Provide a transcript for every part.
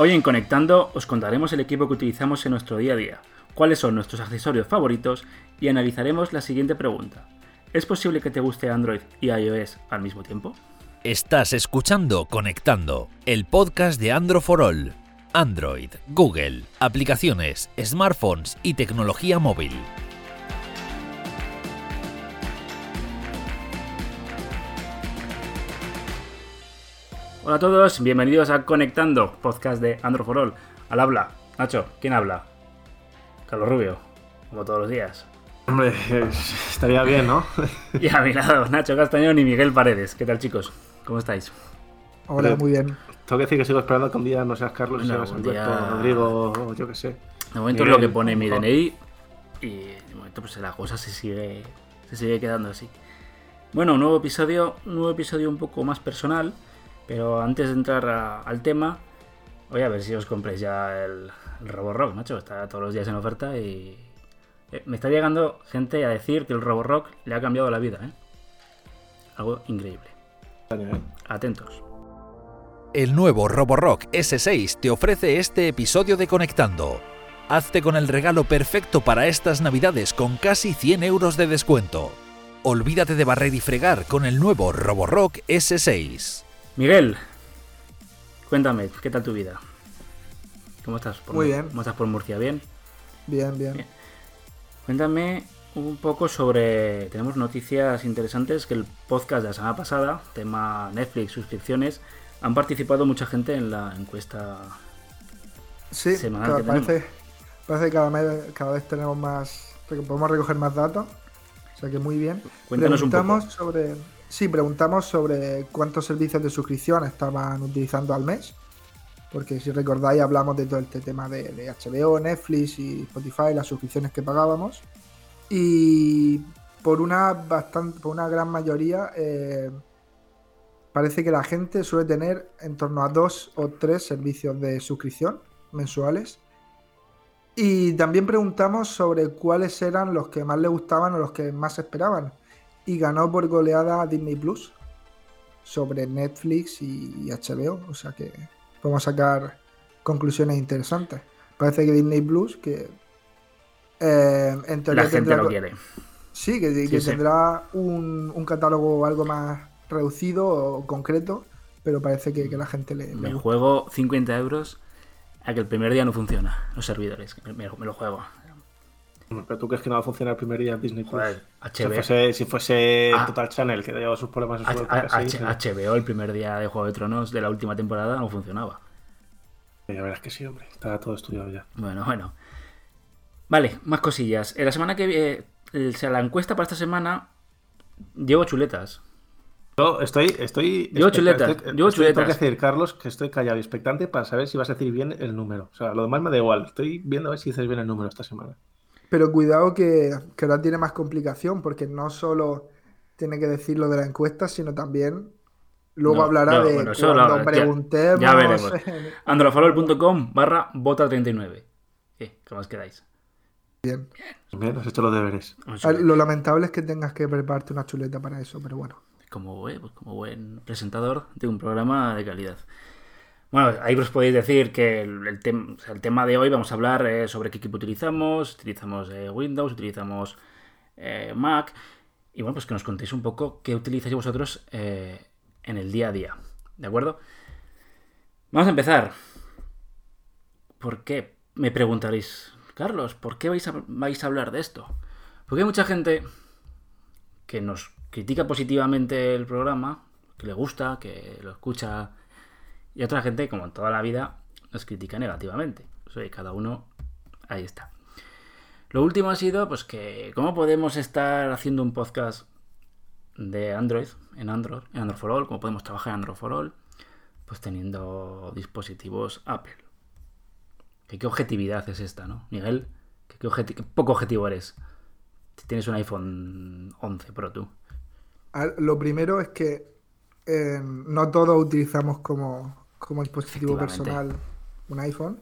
Hoy en Conectando os contaremos el equipo que utilizamos en nuestro día a día, cuáles son nuestros accesorios favoritos y analizaremos la siguiente pregunta. ¿Es posible que te guste Android y iOS al mismo tiempo? Estás escuchando Conectando, el podcast de Android for All. Android, Google, aplicaciones, smartphones y tecnología móvil. Hola a todos, bienvenidos a Conectando, podcast de Android for All. Al habla, Nacho, ¿quién habla? Carlos Rubio, como todos los días. Hombre, estaría bien, ¿no? Y a mi lado, Nacho Castañón y Miguel Paredes. ¿Qué tal, chicos? ¿Cómo estáis? Hola, muy bien. Tengo que decir que sigo esperando que un día no seas Carlos, No, seas Alberto, día- Rodrigo, o yo qué sé. De momento es lo que pone mi. DNI y de momento pues la cosa se sigue, se sigue quedando así. Bueno, un nuevo episodio, un nuevo episodio un poco más personal, pero antes de entrar a- al tema, voy a ver si os compréis ya el, el Roborock, macho, está todos los días en oferta y eh, me está llegando gente a decir que el Roborock le ha cambiado la vida, ¿eh? Algo increíble. Atentos. El nuevo Roborock S6 te ofrece este episodio de Conectando. Hazte con el regalo perfecto para estas navidades con casi 100 euros de descuento. Olvídate de barrer y fregar con el nuevo Roborock S6. Miguel, cuéntame, ¿qué tal tu vida? ¿Cómo estás? Por Muy bien. ¿Cómo estás por Murcia? ¿Bien? Bien, bien. Bien. Cuéntame un poco sobre. Tenemos noticias interesantes que el podcast de la semana pasada, tema Netflix, suscripciones, han participado mucha gente en la encuesta. Sí, semanal que tenemos. parece, parece que cada, mes, cada vez tenemos más. podemos recoger más datos. O sea que muy bien. Cuéntanos un poco. sobre. Sí, preguntamos sobre cuántos servicios de suscripción estaban utilizando al mes. Porque si recordáis, hablamos de todo este tema de, HBO, Netflix y Spotify, las suscripciones que pagábamos. Y por una bastante, por una gran mayoría, eh, parece que la gente suele tener en torno a dos o tres servicios de suscripción mensuales. Y también preguntamos sobre cuáles eran los que más le gustaban o los que más esperaban. Y ganó por goleada Disney Plus sobre Netflix y, HBO. O sea que podemos sacar conclusiones interesantes. Parece que Disney Plus, que eh, en teoría La gente tendrá lo quiere. Sí, que, que sí. tendrá un, un catálogo algo más reducido o concreto, pero parece que, que la gente le, le Me gusta. juego 50 euros a que el primer día no funciona los servidores. Me lo juego. Pero tú crees que no va a funcionar el primer día en Disney Plus. Si fuese, si fuese Ah. Total Channel, que lleva sus problemas en su H-. HBO, el primer día de Juego de Tronos de la última temporada, no funcionaba. Ya verás que sí, hombre. Está todo estudiado ya. Bueno, bueno. Vale, más cosillas. En la semana que viene, o sea, la encuesta para esta semana, llevo chuletas. Yo estoy. estoy Llevo chuletas, estoy- llevo estoy- Tengo chuletas. que decir, Carlos, que estoy callado y expectante para saber si vas a decir bien el número. O sea, lo demás me da igual. Estoy viendo a ver si dices bien el número esta semana. Pero cuidado que, que ahora tiene más complicación, porque no solo tiene que decir lo de la encuesta, sino también luego No, hablará no, de bueno, eso cuando lo- ya- preguntemos. ya veremos. androfarol.com barra bota39. ¿Qué? ¿Cómo os quedáis? Bien. Bien, has hecho los deberes. Lo lamentable es que tengas que prepararte una chuleta para eso, pero bueno. Como, buen- pues como buen presentador de un programa de calidad. Bueno, ahí os podéis decir que el, tema de hoy vamos a hablar eh, sobre qué equipo utilizamos. Utilizamos eh, Windows, utilizamos eh, Mac. Y bueno, pues que nos contéis un poco qué utilizáis vosotros en el día a día. ¿De acuerdo? Vamos a empezar. ¿Por qué? Me preguntaréis, Carlos, ¿por qué vais a, vais a hablar de esto? Porque hay mucha gente que nos critica positivamente el programa, que le gusta, que lo escucha, y otra gente, como en toda la vida, nos critica negativamente. O sea, cada uno, ahí está. Lo último ha sido, pues que, ¿cómo podemos estar haciendo un podcast de Android, en Android, en Android for All, cómo podemos trabajar en Android for All, pues teniendo dispositivos Apple? ¿Qué, qué objetividad es esta, no? Miguel, ¿qué, qué poco objetivo eres? Si tienes un iPhone 11 Pro tú. Lo primero es que eh, no todos utilizamos como, como dispositivo personal un iPhone.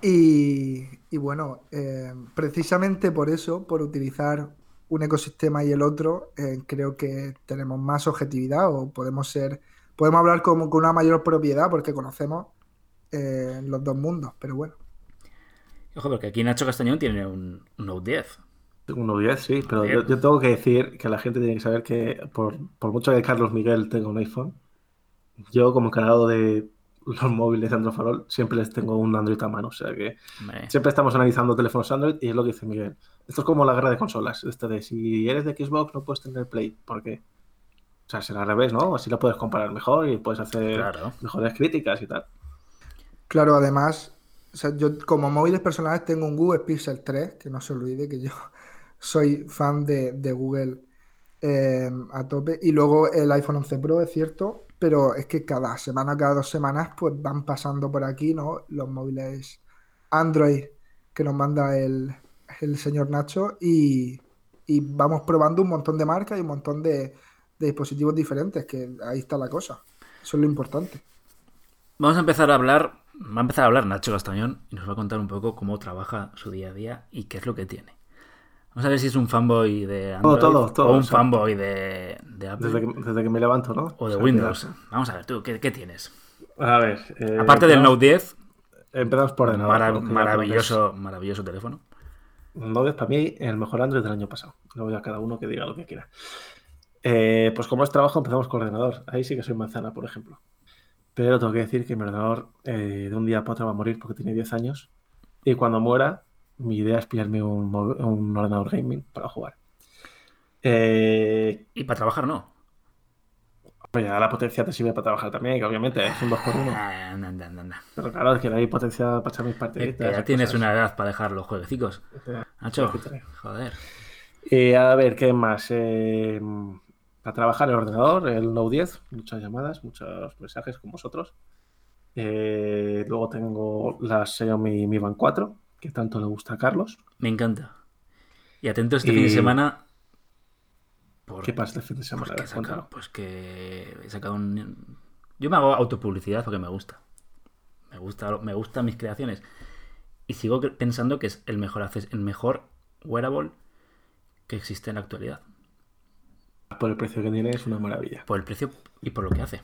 Y, y bueno, eh, precisamente por eso, por utilizar un ecosistema y el otro, eh, creo que tenemos más objetividad o podemos ser, podemos hablar como con una mayor propiedad porque conocemos eh, los dos mundos, pero bueno. Ojo, porque aquí Nacho Castañón tiene un, un Note 10. Un Note 10, sí, pero yo, yo tengo que decir que la gente tiene que saber que por, por mucho que Carlos Miguel tenga un iPhone, yo como encargado de los móviles de Android Farol siempre les tengo un Android a mano. O sea que siempre estamos analizando teléfonos Android y es lo que dice Miguel. Esto es como la guerra de consolas. Este de si eres de Xbox no puedes tener Play. ¿Por qué? O sea, será al revés, ¿no? Así lo puedes comparar mejor y puedes hacer Claro. mejores críticas y tal. Claro, además, o sea, yo como móviles personales tengo un Google Pixel 3, que no se olvide que yo soy fan de, de Google eh, a tope. Y luego el iPhone 11 Pro, es cierto, pero es que cada semana, cada dos semanas, pues van pasando por aquí, ¿no? Los móviles Android que nos manda el, el señor Nacho y, y vamos probando un montón de marcas y un montón de, de dispositivos diferentes, que ahí está la cosa. Eso es lo importante. Vamos a empezar a hablar. Va a empezar a hablar Nacho Castañón y nos va a contar un poco cómo trabaja su día a día y qué es lo que tiene. Vamos a ver si es un fanboy de Android todo, todo, o un o sea, fanboy de, de Apple Desde que, desde que me levanto, ¿no? o de O sea, Windows. Vamos a ver, tú, ¿qué, qué tienes? A ver. eh, Aparte del Note 10, Empezamos por ordenador. mara- ¿no? Que ya maravilloso, maravilloso teléfono. Note es para mí el mejor Android del año pasado. Luego ya cada uno que diga lo que quiera. Eh, pues como es trabajo, empezamos con ordenador. Ahí sí que soy manzana, por ejemplo. Pero tengo que decir que mi ordenador eh, de un día para otro va a morir porque tiene 10 años. Y cuando muera, mi idea es pillarme un, ordenador gaming para jugar. Eh, Y para trabajar no. pues ya la potencia te sirve para trabajar también, que obviamente es un 2x1. Ah, anda, anda, anda. Pero claro, es que no hay potencia para echar mis Eh, partiditas. que ya tienes cosas. una edad para dejar los jueguecicos. Ya, Nacho, joder. Eh, a ver, ¿qué más? Eh, para trabajar el ordenador, el Note 10, muchas llamadas, muchos mensajes con vosotros. Eh, luego tengo la Xiaomi Mi Band 4, que tanto le gusta a Carlos. Me encanta. Y atento este Y- fin de semana. Por, ¿Qué pasa este fin de pues semana? que, sacado, cuéntalo. pues que he sacado un. Yo me hago autopublicidad porque me gusta. Me gusta, me gustan mis creaciones. Y sigo pensando que es el mejor, el mejor wearable que existe en la actualidad. Por el precio que tiene es una maravilla. Por el precio y por lo que hace.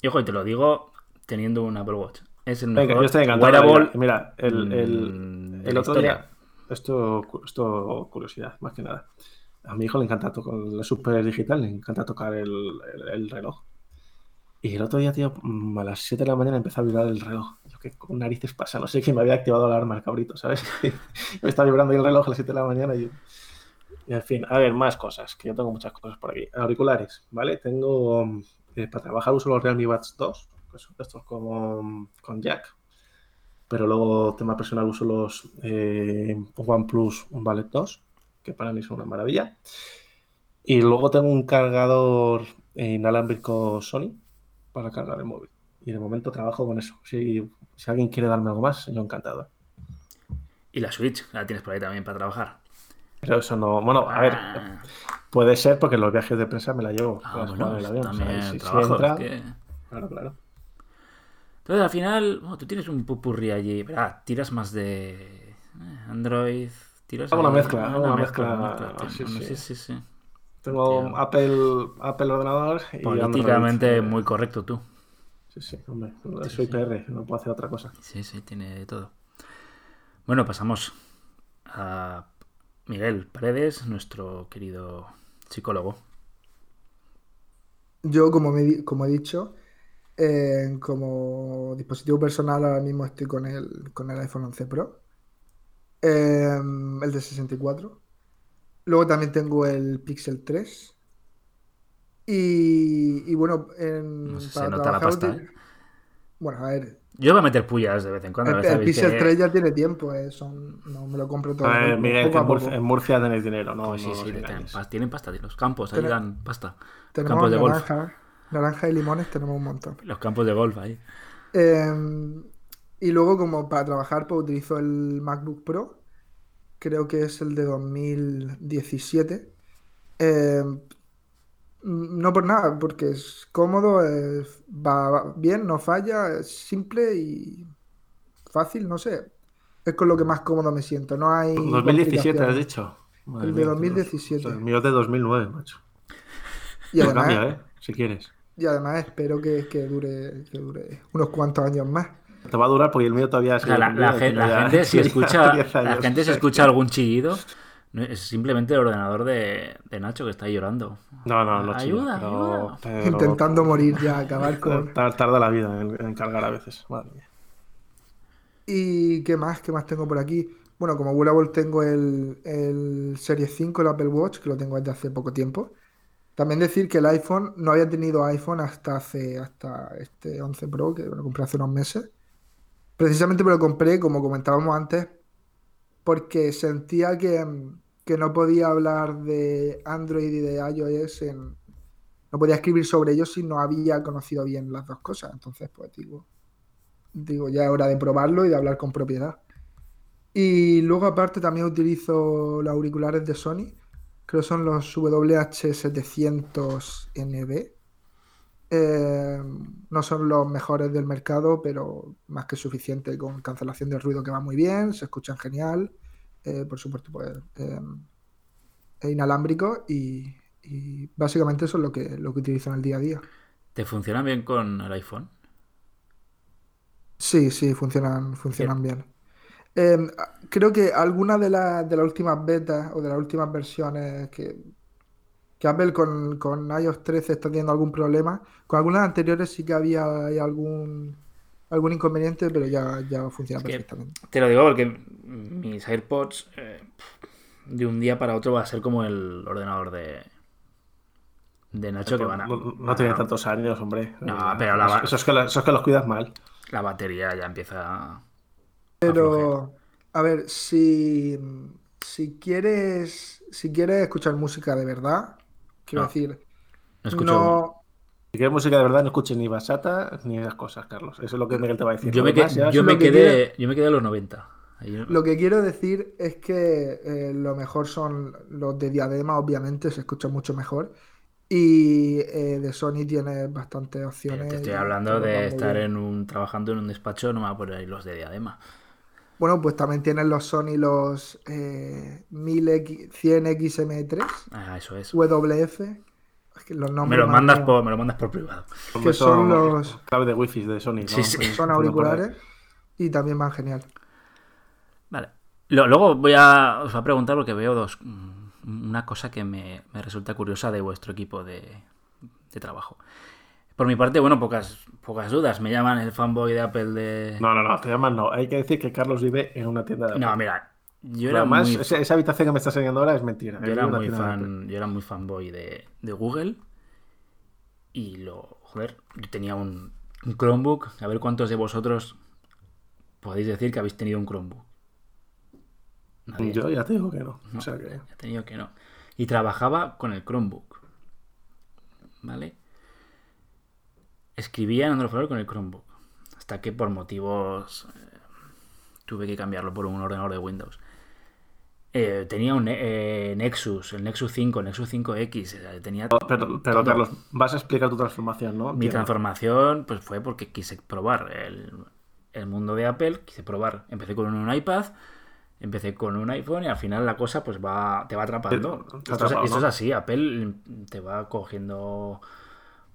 Y ojo, y te lo digo teniendo un Apple Watch. Es el mejor Venga, yo estoy encantado. Mira, el, el- el otro día, esto, esto curiosidad, más que nada. A mi hijo le encanta tocar la super digital, le encanta tocar el, el- el reloj. Y el otro día, tío, mm, a las 7 de la mañana empezó a vibrar el reloj. Yo qué con narices pasa, no sé quién me había activado la alarma el cabrito, ¿sabes? me está vibrando ahí el reloj a las 7 de la mañana y, y en fin, a ver, más cosas, que yo tengo muchas cosas por aquí. Auriculares, ¿vale? Tengo, mm, eh, para trabajar uso los Realme Buds 2, que son estos con, con jack, pero luego tema personal uso los eh, OnePlus Ballet 2, que para mí son una maravilla. Y luego tengo un cargador inalámbrico Sony para cargar el móvil. Y de momento trabajo con eso. Si, si alguien quiere darme algo más, yo encantado. Y la Switch, la tienes por ahí también para trabajar. Pero eso no. Bueno, a ver, Ah, puede ser porque los viajes de prensa me la llevo. ah, bueno, también si- entra- es que- Claro, claro. Entonces al final, bueno, tú tienes un pupurri allí, ¿verdad? Tiras más de eh, Android, tiras Hago una mezcla, hago una mezcla, sí, bueno, sí. sí, sí, sí. Tengo Tío. Apple, Apple ordenador y Políticamente Android, muy correcto tú. Sí, sí, hombre. Soy sí. PR, no puedo hacer otra cosa. Sí, sí, tiene de todo. Bueno, pasamos a Miguel Paredes, nuestro querido psicólogo. Yo, como, me como he dicho, eh, como dispositivo personal ahora mismo estoy con el, con el iPhone 11 Pro, eh, el de 64. Luego también tengo el Pixel 3. Y, y bueno, en- No sé, se para nota la pasta, ¿eh? Bueno, a ver, Yo voy a meter pullas de vez en cuando. el, el Pixel que- 3 ya tiene tiempo, eh, son, no me lo compro todo. A ver, poco Miguel, que a en poco. Murcia, en Murcia tenéis dinero, no, Pues sí, no sí, os tienen pasta, tienen pasta, los campos, ahí dan pasta. Campos de golf. naranja, naranja y limones, tenemos un montón. Los campos de golf ahí. Eh, y luego, como para trabajar, pues utilizo el MacBook Pro. Creo que es el de 2017. Eh, no por nada, porque es cómodo, es- va va bien, no falla, es simple y fácil, no sé. Es con lo que más cómodo me siento. No hay 2017 has dicho. Madre El de mía, 2017. El mío es de 2009, macho. Y además, cambia, ¿eh? Si quieres. Y además espero que, que dure, que dure unos cuantos años más. Te va a durar porque el mío todavía sea, la, la la gente, si escucha, la gente si escucha algún chillido, no- es simplemente el ordenador de, de Nacho que está llorando. No, no, no. chido, Ayuda, pero- ayuda. pero- Intentando morir ya, acabar con... Tar- Tarda la vida en, en cargar a veces. Madre mía. ¿Y qué más? ¿Qué más tengo por aquí? Bueno, como wearable tengo el, el Series 5, el Apple Watch, que lo tengo desde hace poco tiempo. También decir que el iPhone, no había tenido iPhone hasta hace, hasta este 11 Pro, que lo compré hace unos meses. Precisamente me lo compré, como comentábamos antes, porque sentía que, que no podía hablar de Android y de iOS en... No podía escribir sobre ellos si no había conocido bien las dos cosas. Entonces, pues digo, digo, ya es hora de probarlo y de hablar con propiedad. Y luego aparte también utilizo los auriculares de Sony, creo que son los WH700NB. Eh, no son los mejores del mercado, pero más que suficiente con cancelación de ruido que va muy bien, se escuchan genial. Eh, por supuesto, pues eh, inalámbrico y, y básicamente eso es lo que, lo que utilizo en el día a día. ¿Te funciona bien con el iPhone? Sí, sí, funcionan, funcionan bien. Eh, creo que algunas de, las de las últimas betas o de las últimas versiones que, que Apple con, con iOS 13 está teniendo algún problema, con algunas anteriores sí que había hay algún, algún inconveniente, pero ya, ya funciona que- perfectamente. Te lo digo porque mis AirPods eh, de un día para otro va a ser como el ordenador de, de Nacho que van a... No, no tiene tantos años, hombre. No, Eh, pero la eso, es que, eso es que los cuidas mal. La batería ya empieza a... Pero, a ver, si, si quieres, si quieres escuchar música de verdad, quiero No. decir, No escucho... no, Si quieres música de verdad, no escuches ni basata ni esas cosas, Carlos. Eso es lo que Miguel te va a decir. Yo me, demás yo quedé, yo me quedé a los 90. Ahí- Lo que quiero decir es que eh, lo mejor son los de diadema, obviamente, se escucha mucho mejor. Y eh, de Sony tiene bastantes Pero opciones. te estoy hablando de estar en un trabajando en un despacho, no me voy a poner ahí los de diadema. Bueno, pues también tienen los Sony los eh, 1000X, 100XM3, Ah, eso es. WF. Es que los Me nombres lo me mandas han- por, me lo mandas por privado. Que son los- clave de wifi de Sony. ¿no? Sí, sí. Pues, son auriculares y también van genial. Vale. Lo- luego voy a, os voy a preguntar porque veo dos. mm, Una cosa que me, me resulta curiosa de vuestro equipo de, de trabajo. Por mi parte, bueno, pocas, pocas dudas. Me llaman el fanboy de Apple de. No, no, no, te llaman no. Hay que decir que Carlos vive en una tienda de No, Apple. mira. Yo era además, muy, esa, esa habitación que me estás enseñando ahora es mentira. yo era muy fan. Yo era muy fanboy de, de Google. Y lo. Joder, yo tenía un, un Chromebook. A ver cuántos de vosotros podéis decir que habéis tenido un Chromebook. Nadie. Yo ya te digo que no. No, O sea que... ya te digo que no. Y trabajaba con el Chromebook. ¿Vale? Escribía en Android Explorer con el Chromebook. Hasta que por motivos eh, tuve que cambiarlo por un ordenador de Windows. Eh, tenía un eh, Nexus, el Nexus 5, el Nexus 5X. eh, tenía Pero. Carlos, vas a explicar tu transformación, ¿no? Mi transformación pues fue porque quise probar el, el mundo de Apple, quise probar. Empecé con un iPad, empecé con un iPhone y al final la cosa pues va te va atrapando. Te- te Esto, atrapa, es, esto ¿no? es así, Apple te va cogiendo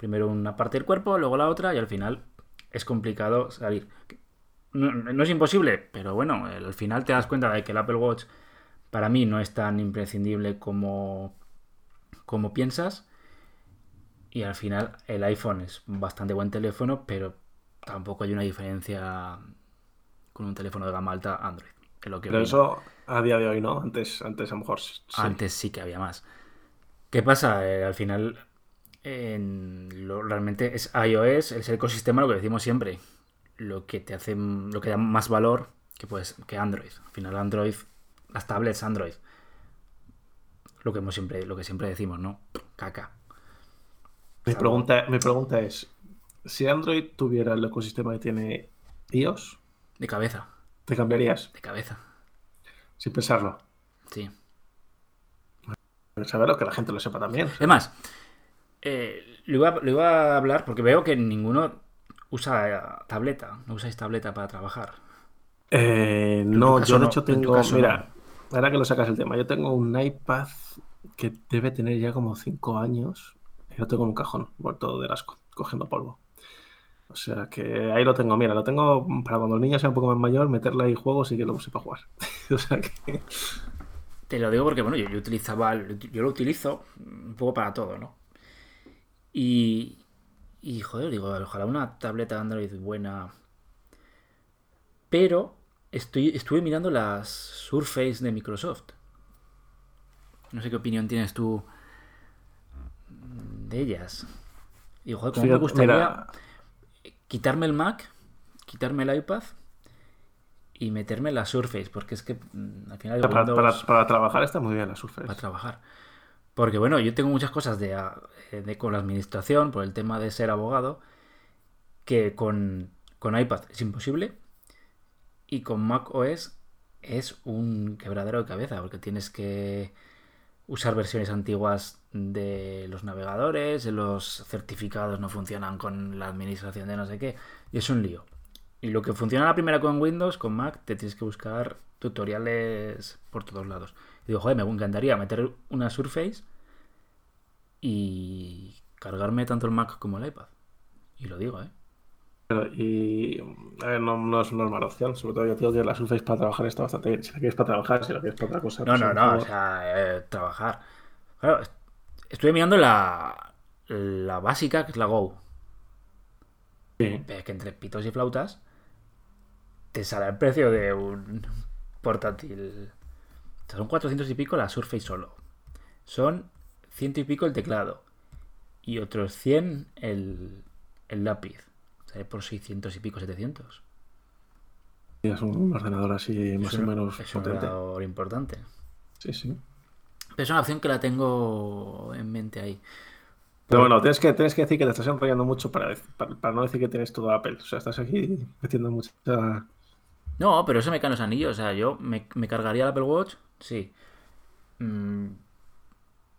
primero una parte del cuerpo, luego la otra y al final es complicado salir. No, no es imposible, pero bueno, al final te das cuenta de que el Apple Watch para mí no es tan imprescindible como, como piensas. Y al final el iPhone es bastante buen teléfono, pero tampoco hay una diferencia con un teléfono de gama alta Android. Lo que Pero eso a día de hoy no. Antes, antes a lo mejor sí. Antes sí que había más. ¿Qué pasa? Eh, al final, en lo- realmente es iOS, es el ecosistema, lo que decimos siempre. Lo que te hace, lo que da más valor que, pues, que Android. Al final, Android, las tablets Android. Lo que, hemos siempre, lo que siempre decimos, ¿no? Caca. Mi pregunta, mi pregunta es: si Android tuviera el ecosistema que tiene iOS, De cabeza, ¿te cambiarías? de cabeza. Sin pensarlo. Sí. Saberlo, que la gente lo sepa también. Es más, eh, lo, iba, lo iba a hablar porque veo que ninguno usa tableta. No usáis tableta para trabajar. Eh, no, yo de no, hecho tengo. caso Mira, ahora que lo sacas el tema, yo tengo un iPad que debe tener ya como 5 años y lo tengo en un cajón, por todo del asco. cogiendo polvo. O sea que ahí lo tengo. Mira, lo tengo para cuando el niño sea un poco más mayor, meterle ahí juegos y que lo use para jugar. o sea que. Te lo digo porque, bueno, yo, yo utilizaba. Yo lo utilizo un poco para todo, ¿no? Y. Y joder, digo, ojalá una tableta Android buena. Pero estoy, estuve mirando las Surface de Microsoft. No sé qué opinión tienes tú de ellas. Y joder, como me gustaría Mira, quitarme el Mac, quitarme el iPad y meterme la Surface, porque es que mm, al final para, Windows- para- para trabajar está muy bien la Surface. para trabajar. Porque bueno, yo tengo muchas cosas de, a- eh, de- con la administración, por el tema de ser abogado, que con, con iPad es imposible y con Mac OS es un quebradero de cabeza, porque tienes que usar versiones antiguas de los navegadores, los certificados no funcionan con la administración de no sé qué, y es un lío. Y lo que funciona la primera con Windows, con Mac, te tienes que buscar tutoriales por todos lados. Y digo, joder, me encantaría meter una Surface y cargarme tanto el Mac como el iPad. Y lo digo, ¿eh? Pero, y a ver, no, no es una mala opción. Sobre todo yo digo que la Surface para trabajar está bastante bien. Si la quieres para trabajar, si la quieres para otra cosa. No, pues no, no, o sea, eh, trabajar. Claro, est- estuve mirando la, la básica, que es la Go. Sí. Es que entre pitos y flautas te sale el precio de un portátil. Son 400 y pico la Surface solo. Son ciento y pico el teclado. Y otros 100 el, el lápiz. Sea, por 600 y pico, 700. Y es un ordenador así más es o menos es un potente. ordenador importante. Sí, sí. Pero es una opción que la tengo en mente ahí. Pero bueno, tienes que, tienes que decir que te estás enrollando mucho para, para, para no decir que tienes todo Apple. O sea, estás aquí metiendo mucha. No, pero eso me caen los anillos. O sea, yo me, me cargaría el Apple Watch, sí. Mm,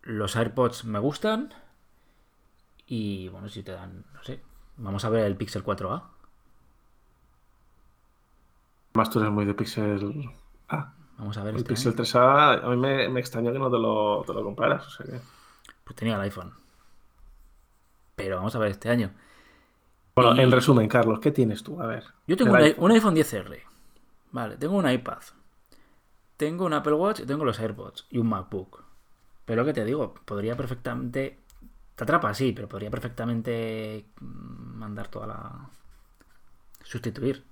los AirPods me gustan. Y bueno, si te dan, no sé. Vamos a ver el Pixel 4a. Más tú eres muy de Pixel A. Vamos a ver El este Pixel año. 3A, a mí me, me extrañó que no te lo, te lo compraras. O sea que... Pues tenía el iPhone. Pero vamos a ver este año. Bueno, Y- en resumen, Carlos, ¿qué tienes tú? A ver. Yo tengo un, iPhone. un iPhone 10R. Vale, tengo un iPad. Tengo un Apple Watch y tengo los AirPods y un MacBook. Pero que te digo, podría perfectamente. Te atrapa, sí, pero podría perfectamente mm, mandar toda la. Sustituir.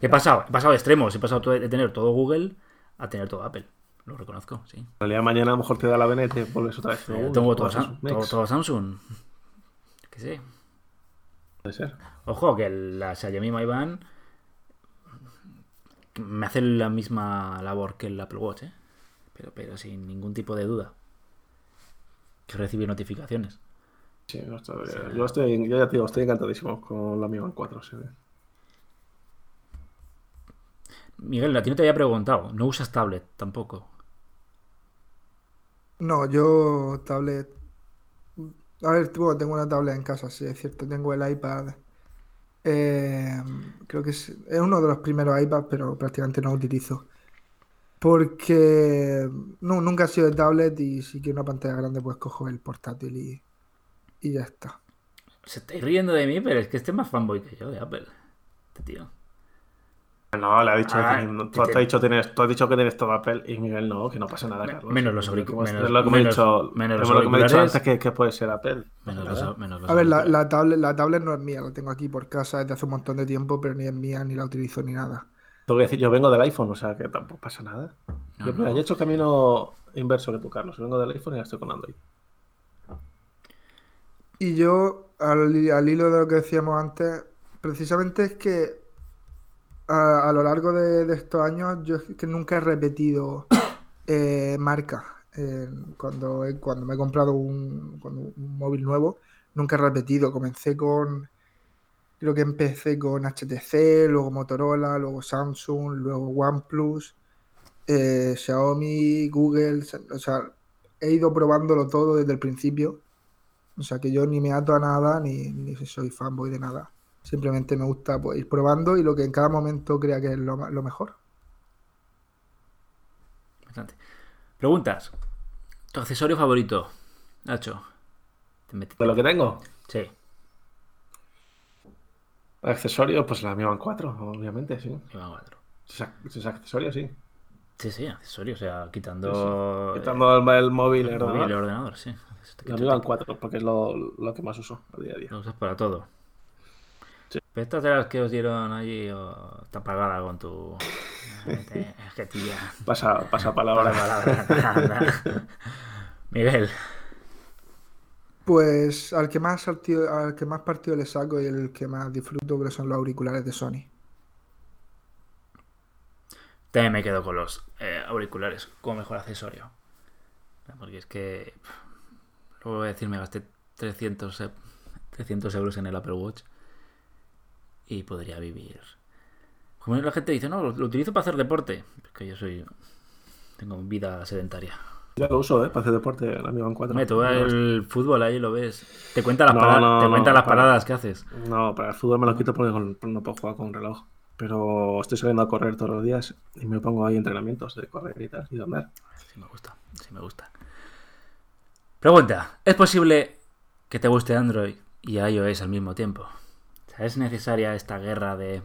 ¿Qué he pasado? He pasado de extremos. He pasado de tener todo Google a tener todo Apple. Lo reconozco, sí. En realidad mañana a lo mejor te da la vena y te vuelves otra vez. Google, tengo todo, Sam- todo, Samsung. ¿Qué sé? Puede ser. Ojo, que la Xiaomi Mi Band me hace la misma labor que el Apple Watch, ¿eh? Pero, pero sin ningún tipo de duda. Que recibir notificaciones. Sí, no estoy- yo, estoy, yo ya te digo, estoy encantadísimo con la Mi Band 4. sí. Miguel, a ti no te había preguntado. No usas tablet tampoco. No, yo tablet. A ver, bueno, tengo una tablet en casa, sí, es cierto. Tengo el iPad. Eh, creo que es, es uno de los primeros iPads, pero prácticamente no lo utilizo. Porque no, nunca he sido de tablet y si quiero una pantalla grande, pues cojo el portátil y, y ya está. Se estáis riendo de mí, pero es que este es más fanboy que yo de Apple. Este tío. No, le ha dicho Ah, que- tú, has te- dicho tienes, tú has dicho que tienes todo Apple y Miguel no, que no pasa nada, Carlos. menos los Es lo que hemos- auricu- menos- es lo que me he menos- dicho, menos los lo que me he dicho auriculares. antes que, que puede ser Apple. Menos Nada. los, menos los A ver, la, auriculares. la tablet, la tablet no es mía, la tengo aquí por casa desde hace un montón de tiempo, pero ni es mía, ni la utilizo ni nada. Tengo que decir, yo vengo del iPhone, o sea que tampoco pasa nada. No, yo, no. he hecho camino inverso que tú, Carlos. Yo vengo del iPhone y ahora estoy con Android. Y yo, al, al hilo de lo que decíamos antes, precisamente es que a, lo largo de, estos años yo es que nunca he repetido eh, marca. Eh, cuando, cuando me he comprado un, móvil nuevo, nunca he repetido. Comencé con, creo que empecé con HTC, luego Motorola, luego Samsung, luego OnePlus, eh, Xiaomi, Google, o sea, he ido probándolo todo desde el principio. O sea que yo ni me ato a nada ni soy fanboy de nada. Simplemente me gusta pues, ir probando y lo que en cada momento crea que es lo, lo mejor. Bastante. Preguntas. ¿Tu accesorio favorito? Nacho. Te ¿De lo que tengo? Sí. Accesorio, pues la Mi Band 4, obviamente, sí. Mi Band 4. Si es, si es accesorio, sí. Sí, sí, accesorio, o sea, quitando. sí. Quitando el, el móvil, el, el móvil, el ordenador. ordenador, sí. La Mi te- Band 4, porque es lo, lo que más uso a día a día. Lo usas para todo. Pero estas de las que os dieron allí o está pagada con tu. Es que tía. Pasa, pasa palabra. Palabra, anda. Miguel, Pues al que más partido, al que más partido le saco y el que más disfruto creo son los auriculares de Sony. también me quedo con los eh, auriculares como mejor accesorio. Porque es que. pff, Luego voy a decir, me gasté 300, e- 300 euros en el Apple Watch y podría vivir. Como la gente dice, no, lo, lo utilizo para hacer deporte. Que yo soy. Tengo vida sedentaria. Yo lo uso, ¿eh? Para hacer deporte, Mi Band 4. Hombre, tú el fútbol ahí lo ves. Te cuenta las, No, para- no, te no, cuenta las para- paradas que haces. No, para el fútbol me lo quito porque con- no puedo jugar con un reloj. Pero estoy saliendo a correr todos los días y me pongo ahí entrenamientos de correr y tal, y de andar. Sí me gusta, sí me gusta. Pregunta, ¿es posible que te guste Android y iOS al mismo tiempo? ¿Es necesaria esta guerra de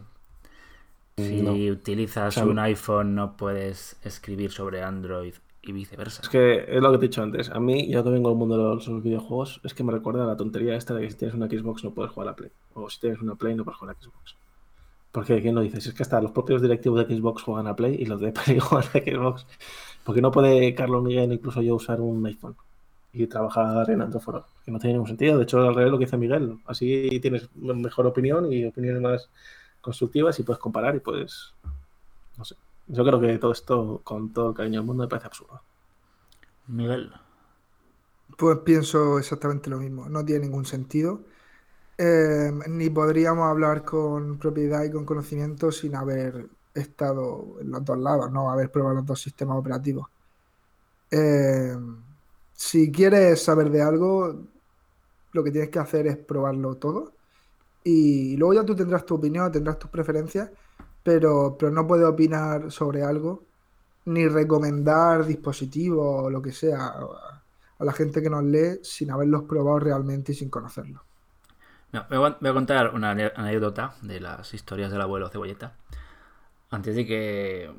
si No. utilizas O sea, un iPhone no puedes escribir sobre Android y viceversa? Es que es lo que te he dicho antes. A mí, yo que vengo del mundo de los, videojuegos, es que me recuerda a la tontería esta de que si tienes una Xbox no puedes jugar a la Play. O si tienes una Play no puedes jugar a Xbox. Porque ¿quién lo dice? Si es que hasta los propios directivos de Xbox juegan a Play y los de Play juegan a Xbox. Porque no puede Carlos Miguel, incluso yo, usar un iPhone y trabajar en All? Que no tiene ningún sentido. De hecho, al revés lo que dice Miguel. Así tienes mejor opinión y opiniones más constructivas y puedes comparar y puedes. No sé. Yo creo que todo esto, con todo el cariño del mundo, me parece absurdo. Miguel, Pues pienso exactamente lo mismo, no tiene ningún sentido. Eh, ni podríamos hablar con propiedad y con conocimiento sin haber estado en los dos lados, no haber probado los dos sistemas operativos. Eh, si quieres saber de algo, lo que tienes que hacer es probarlo todo y luego ya tú tendrás tu opinión, tendrás tus preferencias, pero, pero no puedes opinar sobre algo ni recomendar dispositivos o lo que sea a, la gente que nos lee sin haberlos probado realmente y sin conocerlos. no, voy a contar una anécdota de las historias del abuelo Cebolleta. Antes de que,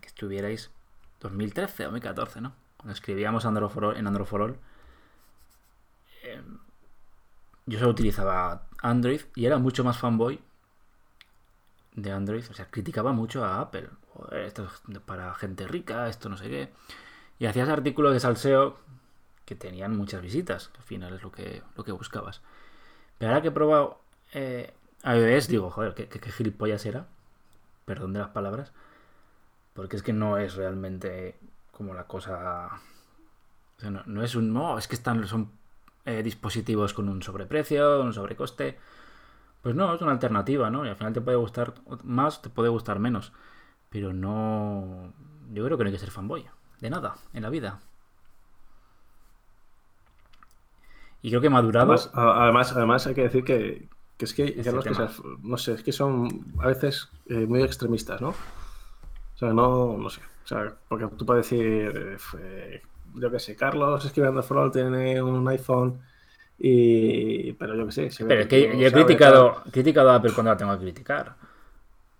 que estuvierais 2013 o 2014, ¿no? Cuando escribíamos en Android for All, eh, yo solo utilizaba Android y era mucho más fanboy de Android. O sea, criticaba mucho a Apple. Joder, esto es para gente rica, esto no sé qué. Y hacías artículos de salseo que tenían muchas visitas, al final es lo que, lo que buscabas. Pero ahora que he probado eh, iOS, digo, joder, qué, qué- qué gilipollas era. Perdón de las palabras. Porque es que no es realmente como la cosa. o sea, no, no es un. No, es que están, son eh, dispositivos con un sobreprecio, un sobrecoste. Pues no, es una alternativa, ¿no? Y al final te puede gustar más, te puede gustar menos. Pero no. Yo creo que no hay que ser fanboy. De nada, en la vida. Y creo que madurado. Además, además, además hay que decir que, que es que, Este los que no sé, es que son a veces eh, muy extremistas, ¿no? O sea, no, no sé. O sea, porque tú puedes decir, eh, yo qué sé, Carlos escribiendo for All tiene un iPhone y... Pero yo qué sé. se ve Pero es que yo he criticado, he criticado a Apple cuando la tengo que criticar.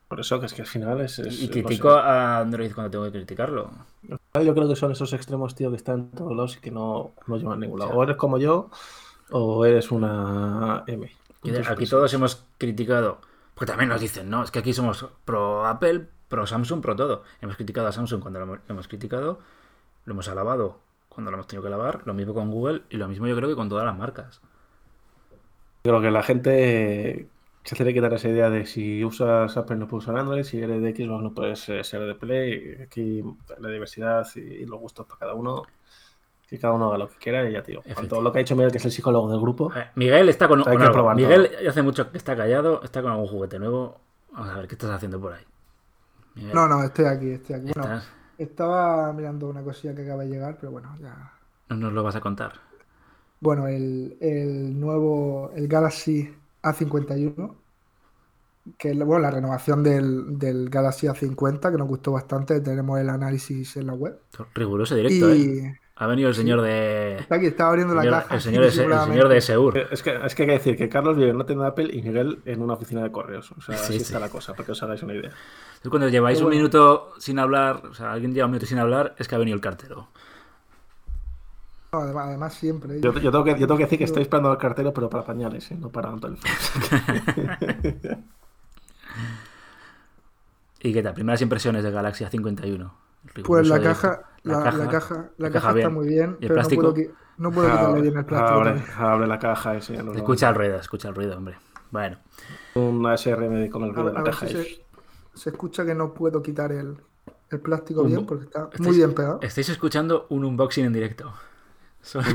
Por eso que es que al final es... es- Y critico a Android cuando tengo que criticarlo. Yo creo que son esos extremos, tío, que están en todos lados y que no, no llevan a ningún lado. O eres como yo o eres una M. Entonces, aquí pues, todos hemos criticado. Porque también nos dicen, no, es que aquí somos pro Apple, pro Samsung, pro todo. Hemos criticado a Samsung cuando lo hemos, criticado, lo hemos alabado cuando lo hemos tenido que alabar, lo mismo con Google y lo mismo yo creo que con todas las marcas. Creo que la gente se tiene que quitar esa idea de si usas Apple no puedes usar Android, si eres de Xbox no puedes eh, ser de Play. Aquí la diversidad y los gustos para cada uno. Que cada uno haga lo que quiera y ya, tío. Con todo lo que ha dicho Miguel, que es el psicólogo del grupo. Eh, Miguel está con, Hay con que algo. probar Miguel hace mucho que está callado, está con algún juguete nuevo. Vamos a ver qué estás haciendo por ahí. Miguel, No, no, estoy aquí, estoy aquí. Bueno, estás- estaba mirando una cosilla que acaba de llegar, pero bueno, ya. no nos lo vas a contar. Bueno, el, el nuevo, el Galaxy A51, que es la- bueno, la renovación del, del Galaxy A50, que nos gustó bastante, tenemos el análisis en la web. Riguroso directo, ¿eh? Ha venido el señor de. Está aquí, está abriendo la señor- caja. el, señor de, el señor de Seur. Es que, es que hay que decir que Carlos vive en una tienda de Apple y Miguel en una oficina de correos. O sea, Sí, así sí. está la cosa, para que os hagáis una idea. Entonces, cuando lleváis un minuto sin hablar, o sea, alguien lleva un minuto sin hablar, es que ha venido el cartero. No, además, además siempre. ¿eh? Yo, yo tengo que, yo tengo que decir que estoy esperando al cartero, pero para pañales, ¿eh? no para un teléfono. ¿Y qué tal? Primeras impresiones de Galaxia 51. Pues la caja, la, la caja, la la caja, caja está muy bien, ¿Y el pero no plástico? puedo, qui- no puedo quitarle bien el plástico. abre, abre la caja enséñanos. Escucha el ruido, escucha el ruido, hombre. Bueno, Un ASRM con el ruido de la caja. si es- se, se escucha que no puedo quitar el, el plástico Un bien porque está estáis- muy bien pegado. estáis escuchando un unboxing en directo. Eso, eso-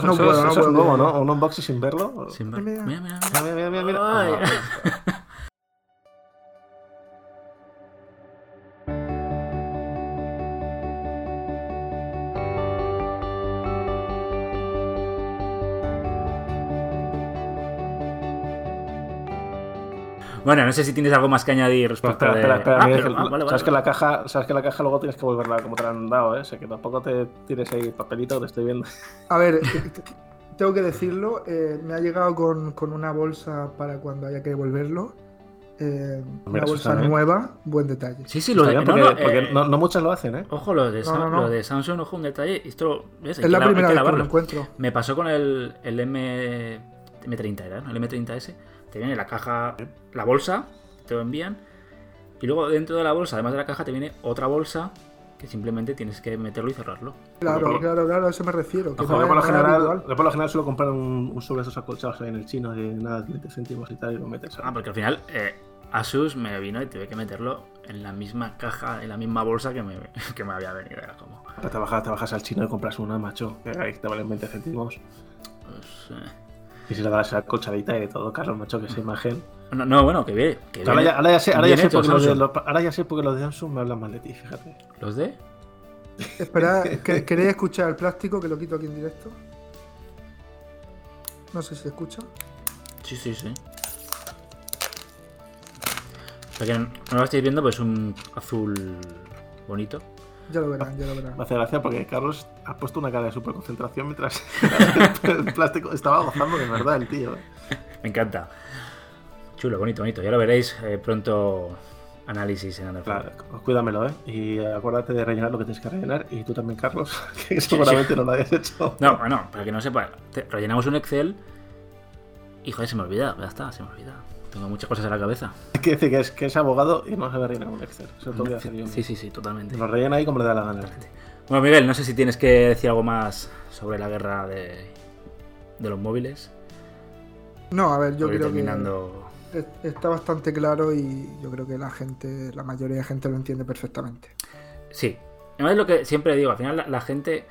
No puedo, eso no es puedo. nuevo, ¿no? Un unboxing sin verlo. Sin ver- Mira. Mira, mira, mira. Ah, mira, mira, Bueno, no sé si tienes algo más que añadir Espera, respecto espera, de... espera, Ah, pero- ah, vale, sabes vale, que la caja, sabes que la caja luego tienes que volverla como te la han dado, ¿eh? O sea, que tampoco te tires ahí papelito que te estoy viendo. A ver, eh, tengo que decirlo, eh, me ha llegado con, con una bolsa para cuando haya que devolverlo. eh, una bolsa está nueva, buen detalle. Sí, sí, lo de... no, porque, no, porque eh, no, no muchos lo hacen, ¿eh? Ojo, lo de, No, Sam- no, no. lo de Samsung, ojo, un detalle. Esto Es la que primera vez que lo encuentro. Me pasó con el, el M, M30, ¿era? ¿no? El M30S. Te viene la caja, la bolsa, te lo envían. Y luego dentro de la bolsa, además de la caja, te viene otra bolsa que simplemente tienes que meterlo y cerrarlo. Claro, por claro, claro, a eso me refiero. que Ojo, no yo por lo general, yo por lo general suelo comprar un, un sobre de esos acolchados ahí en el chino de nada, 20 céntimos y tal, y lo metes. Ah, porque al final eh, Asus me vino y tuve que meterlo en la misma caja, en la misma bolsa que me, que me había venido. Era como, Te bajas, te bajas al chino y compras una, macho, que ahí te valen 20 céntimos. pues, eh, Y si le das esa colchadita y de todo, Carlos, macho, que esa imagen. No, no, bueno, que bien. Que ahora, ya, ahora ya sé, ahora ya bien sé hecho, porque los de, Samsung. los- ahora ya sé porque los de Samsung me hablan mal de ti, fíjate. ¿Los de? Espera, ¿que- ¿queréis escuchar el plástico que lo quito aquí en directo? No sé si se escucha. Sí, sí, sí. Para que no lo estéis viendo, pues un azul bonito. Ya lo verán, ya lo verán. Me hace gracia porque Carlos ha puesto una cara de super concentración mientras el plástico estaba gozando de verdad el tío. ¿eh? Me encanta. Chulo, bonito, bonito. Ya lo veréis eh, pronto. Análisis en Android. Claro, cuídamelo, ¿eh? Y acuérdate de rellenar lo que tienes que rellenar. Y tú también, Carlos, que seguramente no lo hayas hecho. No, bueno, para que no sepa, rellenamos un Excel y joder, se me olvida, ya está, se me olvida. Tengo muchas cosas en la cabeza. Hay que decir que es, que es abogado y no sabe rellenar un Excel. Eso lo voy a hacer yo. Sí, sí, sí, totalmente. Lo rellena ahí como le da la gana. Bueno, Miguel, no sé si tienes que decir algo más sobre la guerra de, de los móviles. No, a ver, yo Voy creo terminando. que es- está bastante claro y yo creo que la gente, la mayoría de gente lo entiende perfectamente. Sí. Además es lo que siempre digo, al final la, la gente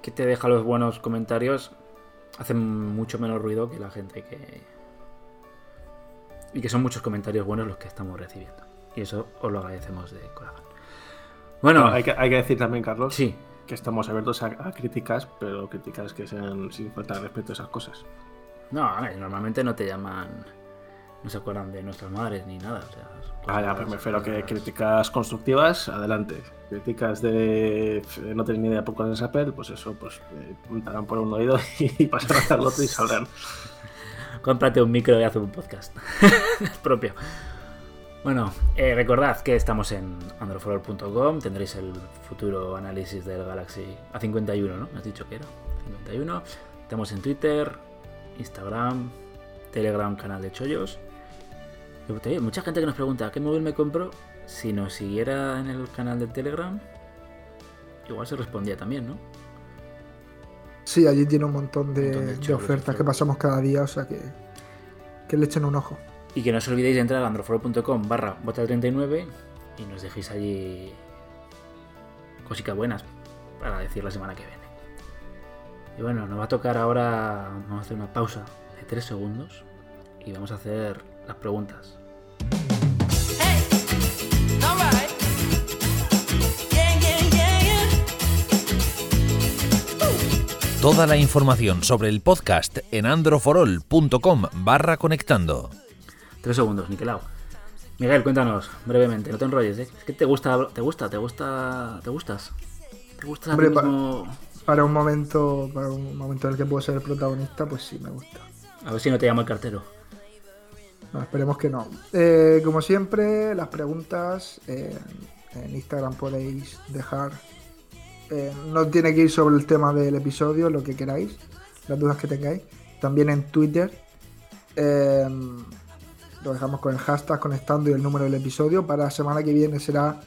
que te deja los buenos comentarios hace mucho menos ruido que la gente que... Y que son muchos comentarios buenos los que estamos recibiendo. Y eso os lo agradecemos de corazón. Bueno, Bueno, hay que, hay que decir también, Carlos, sí, que estamos abiertos a, a críticas, pero críticas que sean sin falta de respeto a esas cosas. no, a ver, normalmente no te llaman, no se acuerdan de nuestras madres ni nada. O sea, Ah, ya, pues me refiero que cosas- críticas constructivas, adelante. Críticas de eh, no tener ni idea de poco de Apple, pues eso, pues eh, por un oído y pasarán al otro y saldrán. Cómprate un micro y haz un podcast propio. Bueno, eh, recordad que estamos en androforol.com, tendréis el futuro análisis del Galaxy A51, ¿no? Me has dicho que era 51. Estamos en Twitter, Instagram, Telegram, canal de Chollos. Y, oye, Mucha gente que nos pregunta, ¿qué móvil me compro? Si nos siguiera en el canal de Telegram, igual se respondía también, ¿no? Sí, allí tiene un montón de, Un montón de de chollos, ofertas que pasamos cada día, o sea que, que le echen un ojo. Y que no os olvidéis de entrar a androforo.com barra bota39 y nos dejéis allí cositas buenas para decir la semana que viene. Y bueno, nos va a tocar ahora, vamos a hacer una pausa de 3 segundos y vamos a hacer las preguntas. Alright. Toda la información sobre el podcast en androforol.com barra conectando. 3 segundos, Niquelao. Miguel, cuéntanos brevemente, no te enrolles, ¿eh? Es que te gusta, te gusta, te gusta, te gustas. ¿Te gusta Hombre? Para un momento, para un momento en el que puedo ser el protagonista, pues sí me gusta. A ver si no te llama el cartero. No, esperemos que no. Eh, como siempre, las preguntas eh, en Instagram podéis dejar. No tiene que ir sobre el tema del episodio, lo que queráis, las dudas que tengáis. También en Twitter. eh, lo dejamos con el hashtag conectando y el número del episodio. Para la semana que viene será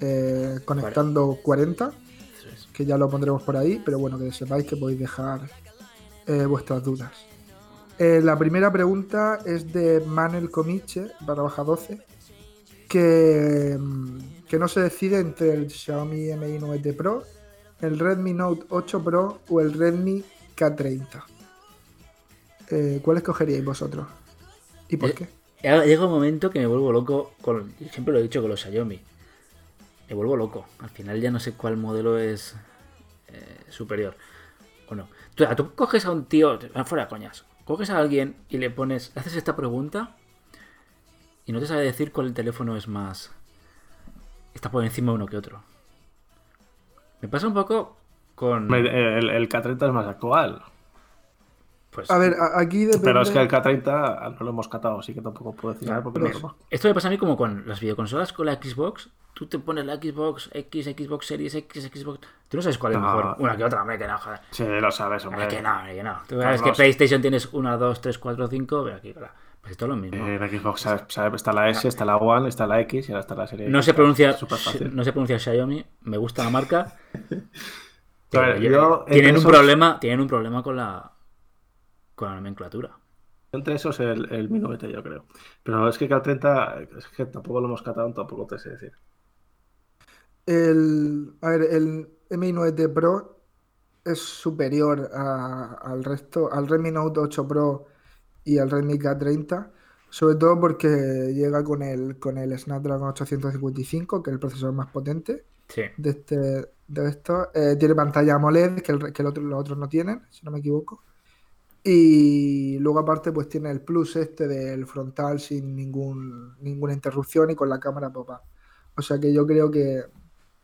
eh, conectando 40, Eso es. que ya lo pondremos por ahí. Pero bueno, que sepáis que podéis dejar eh, vuestras dudas. Eh, la primera pregunta es de Manel Comiche, barra baja 12, que, mm, que no se decide entre el Xiaomi Mi 9T Pro, el Redmi Note 8 Pro o el Redmi K30. Eh, ¿Cuál escogeríais vosotros? ¿Y por Eh, qué? Llega un momento que me vuelvo loco con. Siempre lo he dicho con los Xiaomi. Me vuelvo loco. Al final ya no sé cuál modelo es eh, superior. O no. Tú, tú coges a un tío. Fuera coñas. Coges a alguien y le pones. haces esta pregunta. Y no te sabe decir cuál teléfono es más. Está por encima uno que otro. Me pasa un poco con. El, el- el K30 es más actual. Pues, A ver, aquí depende... Pero es que el K30 no lo hemos catado, así que tampoco puedo decir nada porque no lo. Esto me pasa a mí como con las videoconsolas con la Xbox. Tú te pones la Xbox X, Xbox Series X, Xbox. Tú no sabes cuál es No. mejor. Una que otra, hombre, que no, joder. Sí, lo sabes, hombre. Hombre, que no, hombre, que no. Tú sabes que. PlayStation tienes 1, 2, 3, 4, 5. Pero aquí, claro. Pues esto es lo mismo. Eh, En Xbox sabes- sabes- está la S, está la One, está la X y ahora está la serie no X. se pronuncia, no se pronuncia Xiaomi. Me gusta la marca. Ver, yo, tienen un problema, tienen un problema con la con la nomenclatura. Entre esos el, el Mi 9T, yo creo. Pero es que K30, es que tampoco lo hemos catado, tampoco te sé decir. El, a ver, el Mi 9T Pro es superior a- al resto, al Redmi Note 8 Pro y al Redmi K30, sobre todo porque llega con el, con el Snapdragon 855, que es el procesador más potente Sí. de este de esto. Eh, tiene pantalla AMOLED, que, el, que el otro- los otros no tienen, si no me equivoco. Y luego aparte pues tiene el plus este del frontal sin ningún, ninguna interrupción y con la cámara pop-up. O sea que yo creo que,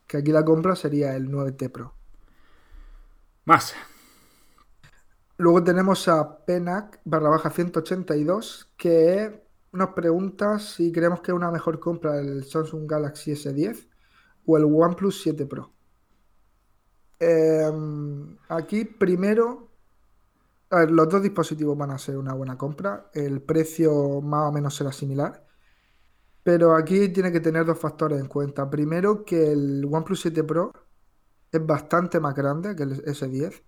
que aquí la compra sería el 9T Pro. Más. Luego tenemos a Penac barra baja 182 que nos pregunta si creemos que es una mejor compra el Samsung Galaxy S10 o el OnePlus 7 Pro. Em, aquí primero, los dos dispositivos van a ser una buena compra. El precio más o menos será similar. Pero aquí tiene que tener dos factores en cuenta. Primero, que el OnePlus 7 Pro es bastante más grande que el S10.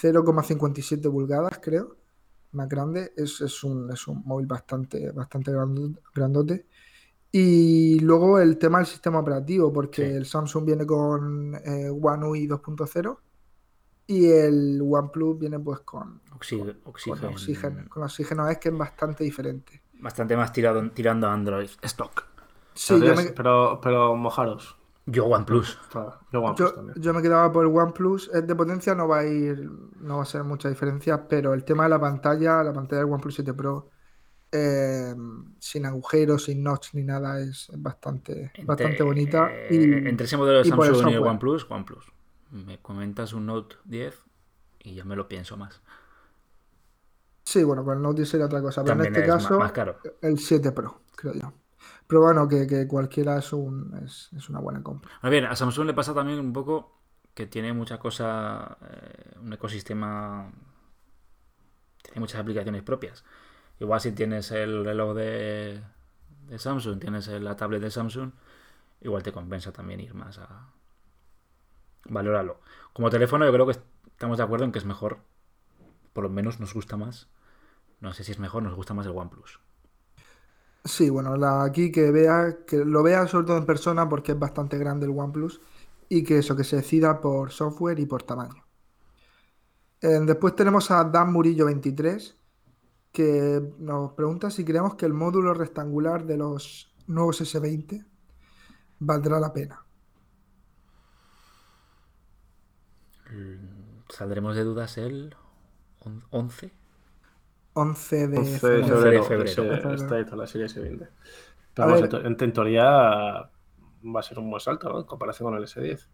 0,57 pulgadas, creo. Más grande. Es, es un, es un móvil bastante, bastante grando- grandote. Y luego el tema del sistema operativo, porque Sí. el Samsung viene con eh, One UI 2.0 y el OnePlus viene pues con, Oxi- con oxígeno. oxígeno. Con oxígeno es que es bastante diferente. Bastante más tirado, tirando a Android. Stock. Sí, pero, me, pero, pero mojaros. Yo OnePlus. Claro, Yo OnePlus Yo, también. yo me quedaba por el OnePlus. Es de potencia, no va a ir, no va a ser mucha diferencia, pero el tema de la pantalla, la pantalla del OnePlus 7 Pro, eh, sin agujeros, sin notch ni nada, es bastante, Entre- bastante bonita. eh, Y, entre ese modelo de Samsung y el. OnePlus, OnePlus. Me comentas un Note 10 y ya me lo pienso más. sí, bueno, con el Note 10 sería otra cosa, pero en este es caso, más caro. el 7 Pro, creo yo. Pero bueno, que, que cualquiera es, un, es, una buena compra. A ver, a Samsung le pasa también un poco que tiene mucha cosa, eh, un ecosistema, tiene muchas aplicaciones propias. Igual si tienes el reloj de, de Samsung, tienes la tablet de Samsung, igual te compensa también ir más a valorarlo. Como teléfono yo creo que estamos de acuerdo en que es mejor, por lo menos nos gusta más. No sé si es mejor, nos gusta más el OnePlus. Sí, bueno, la, aquí que vea, que lo vea sobre todo en persona porque es bastante grande el OnePlus y que eso, que se decida por software y por tamaño. Eh, después tenemos a Dan Murillo 23 que nos pregunta si creemos que el módulo rectangular de los nuevos S20 valdrá la pena. Saldremos de dudas el on- 11. 11 de 11 de febrero. febrero, febrero. ese- está ahí toda la serie S20. A Pero vamos, ver. en, teoría va a ser un buen salto, ¿no? En comparación con el S10.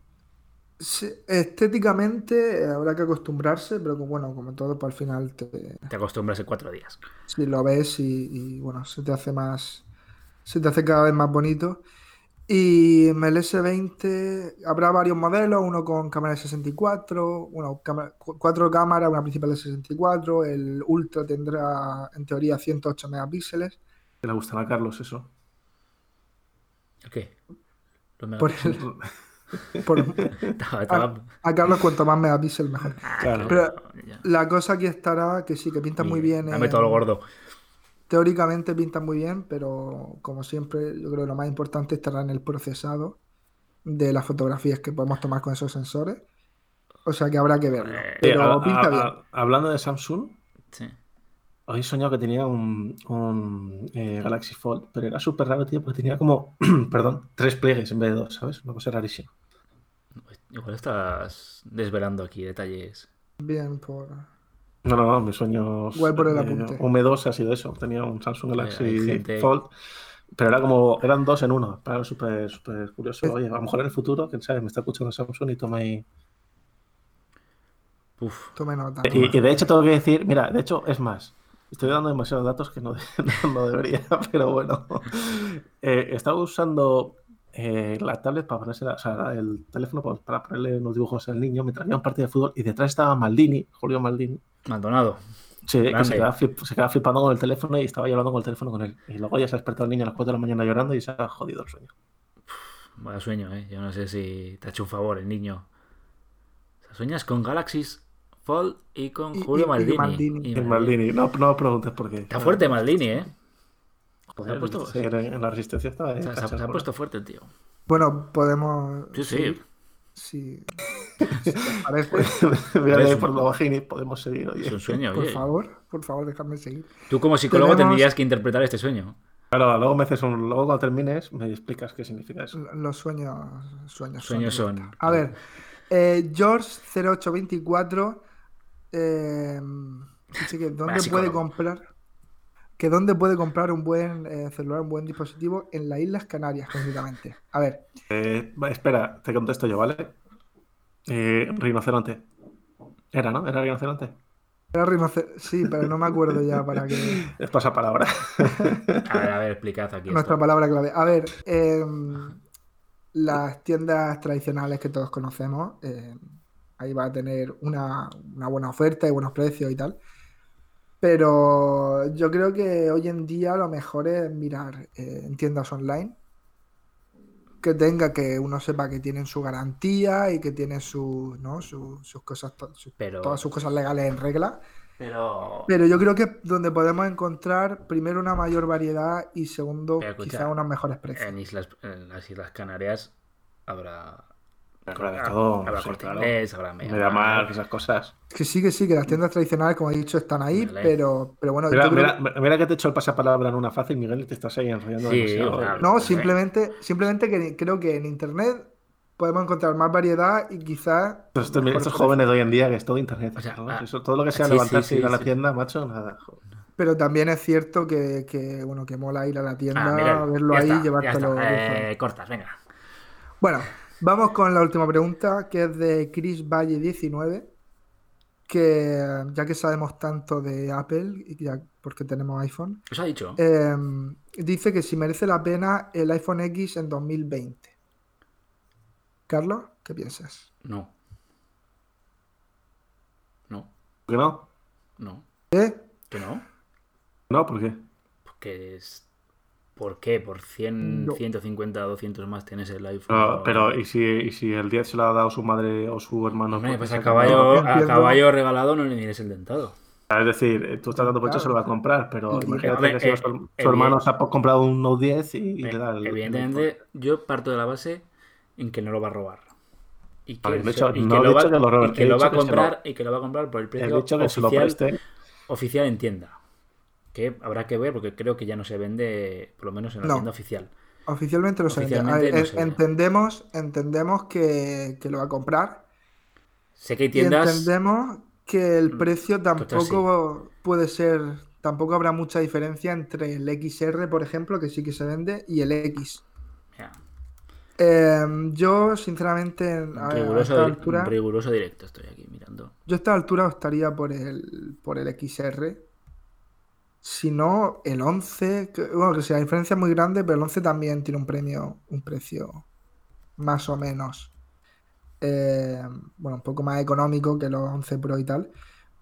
Sí, estéticamente eh, habrá que acostumbrarse, pero bueno, como todo, pues al final te, Te acostumbras en cuatro días. si lo ves y, y, bueno, se te hace más, se te hace cada vez más bonito. Y en el S20 habrá varios modelos, uno con cámara de 64, bueno, cámara- cu- cuatro cámaras, una principal de 64, el Ultra tendrá en teoría 108 megapíxeles. Que le gustará a Carlos eso. ¿El qué? Me- Por el- por- estaba- a Carlos cuanto más megapíxeles mejor. Claro. Pero ya. la cosa aquí estará que sí, que pinta muy bien. Dame en- todo lo gordo. Teóricamente pinta muy bien, pero como siempre, yo creo que lo más importante estará en el procesado de las fotografías que podemos tomar con esos sensores. O sea que habrá que verlo. Eh, Pero Eh, a- pinta a- bien. a- hablando de Samsung, Sí. hoy he soñado que tenía un, un, eh, Galaxy Fold, pero era súper raro, tío, porque tenía como, perdón, tres pliegues en vez de dos, ¿sabes? Una cosa rarísima. Igual estás desvelando aquí detalles. Bien por. No, no, no, mis sueños Guay por el eh, apunte. húmedos ha sido eso. Tenía un Samsung Galaxy hay gente- Fold, pero era como, eran dos en uno. Era súper, súper curioso. Oye, a lo mejor en el futuro, quién sabe, me está escuchando Samsung y toma ahí. Uf. Tome nota. Y, y de hecho tengo que decir, mira, de hecho es más, estoy dando demasiados datos que no, no, no debería, pero bueno. Eh, estaba usando eh, la tablet para ponerse, la- o sea, el teléfono para, ponerle unos dibujos al niño mientras había un partido de fútbol y detrás estaba Maldini, Julio Maldini. Maldonado. Sí, que se quedaba, flip- se quedaba flipando con el teléfono y estaba hablando con el teléfono con él. Y luego ya se ha despertado el niño a las 4 de la mañana llorando y se ha jodido el sueño. Vaya sueño, ¿eh? Yo no sé si te ha hecho un favor el niño. O sea, sueñas con Galaxy Fold y con Y- Julio y- y Maldini. Maldini. Y Maldini, no, no preguntes por qué. Está fuerte Maldini, ¿eh? Joder, Se ha puesto- sí, en en la resistencia estaba. O sea, se, ha, se ha puesto fuerte tío. Bueno, podemos. Sí, sí. seguir, Si, si te parece. Mírale Es un- por lo bajini, podemos seguir. oye. Es un sueño, Por oye. favor, por favor, dejadme seguir. Tú como psicólogo Tenemos- tendrías que interpretar este sueño. Claro, luego me haces un. Luego cuando termines, me explicas qué significa eso. Los sueños, sueños, Sueños son-. A ver, eh, George0824 eh, dice que dónde puede comprar que dónde puede comprar un buen eh, celular, un buen dispositivo en las Islas Canarias, concretamente. A ver, Eh, espera, te contesto yo, ¿vale? Eh, rinoceronte. Era, ¿no? Era rinoceronte. era rinocer- sí, pero no me acuerdo ya para qué. Es pasapalabra. A ver, a ver, explicad aquí. Nuestra esto. palabra clave. A ver, em, las tiendas tradicionales que todos conocemos, em, ahí va a tener una, una buena oferta y buenos precios y tal. Pero yo creo que hoy en día lo mejor es mirar eh, en tiendas online. Que tenga, que uno sepa que tienen su garantía y que tienen su, ¿no? su- sus cosas, Pero- todas sus cosas legales en regla. Pero. Pero yo creo que es donde podemos encontrar primero una mayor variedad y segundo Pero escucha, quizá unos mejores precios. En, islas, en las Islas Canarias habrá. Habrá sí, esas cosas. Que sí, que sí, que las tiendas tradicionales, como he dicho, están ahí, Vale. pero, pero bueno, Mira, yo creo mira, mira que te he hecho el pasapalabra en una fácil, Miguel, y te estás ahí enrollando Sí, demasiado. claro. que- No, simplemente, simplemente que creo que en internet podemos encontrar más variedad y quizás Pero estos, jóvenes de hoy en día, que es todo internet. O sea, ¿no? ah, Eso, todo lo que sea sí, levantarse sí, y ir a la sí. tienda, macho, nada. joder. Pero también es cierto que, que, bueno, que mola ir a la tienda, Ah, verlo ahí, está, llevártelo. Eh, cortas, venga. Bueno, vamos con la última pregunta, que es de Chris Valle 19, que ya que sabemos tanto de Apple, y ya porque tenemos iPhone, ¿Os ha dicho? eh, dice que si merece la pena el iPhone X en 2020. Carlos, ¿qué piensas? No. No. ¿Por qué no? No. ¿Eh? ¿Que no? No, ¿por qué? Porque es. ¿Por qué? Por 100, No. 150, 200 más tienes el iPhone. No, pero ¿y si, ¿y si el 10 se lo ha dado su madre o su hermano? Pues se a caballo, a caballo regalado no le mires el dentado. Es decir, eh, tú estás dando por hecho, se lo va a comprar, pero imagínate que si eh, su, su eh, hermano bien. se ha comprado un Note 10 y, y Eh, le da el. Evidentemente, yo parto de la base en que no lo va a robar. Y que, hecho, y no que lo va, que lo y que lo va a se lo- comprar y que lo va a comprar por el precio hecho que se lo oficial, preste. oficial en tienda. Que habrá que ver porque creo que ya no se vende, por lo menos en la No. tienda oficial. Oficialmente se Oficialmente ver, no se en- vende. entendemos, entendemos que, que lo va a comprar Sé que hay y tiendas. entendemos que el Mm, precio tampoco puede ser, tampoco habrá mucha diferencia entre el XR, por ejemplo, que sí que se vende, y el X. Eh, yo, sinceramente, a, esta altura, riguroso directo estoy aquí mirando. yo a esta altura estaría por el, por el XR. Si no, el 11, que- bueno, que si la diferencia es muy grande, pero el 11 también tiene un premio, un precio más o menos, eh, bueno, un poco más económico que los 11 Pro y tal,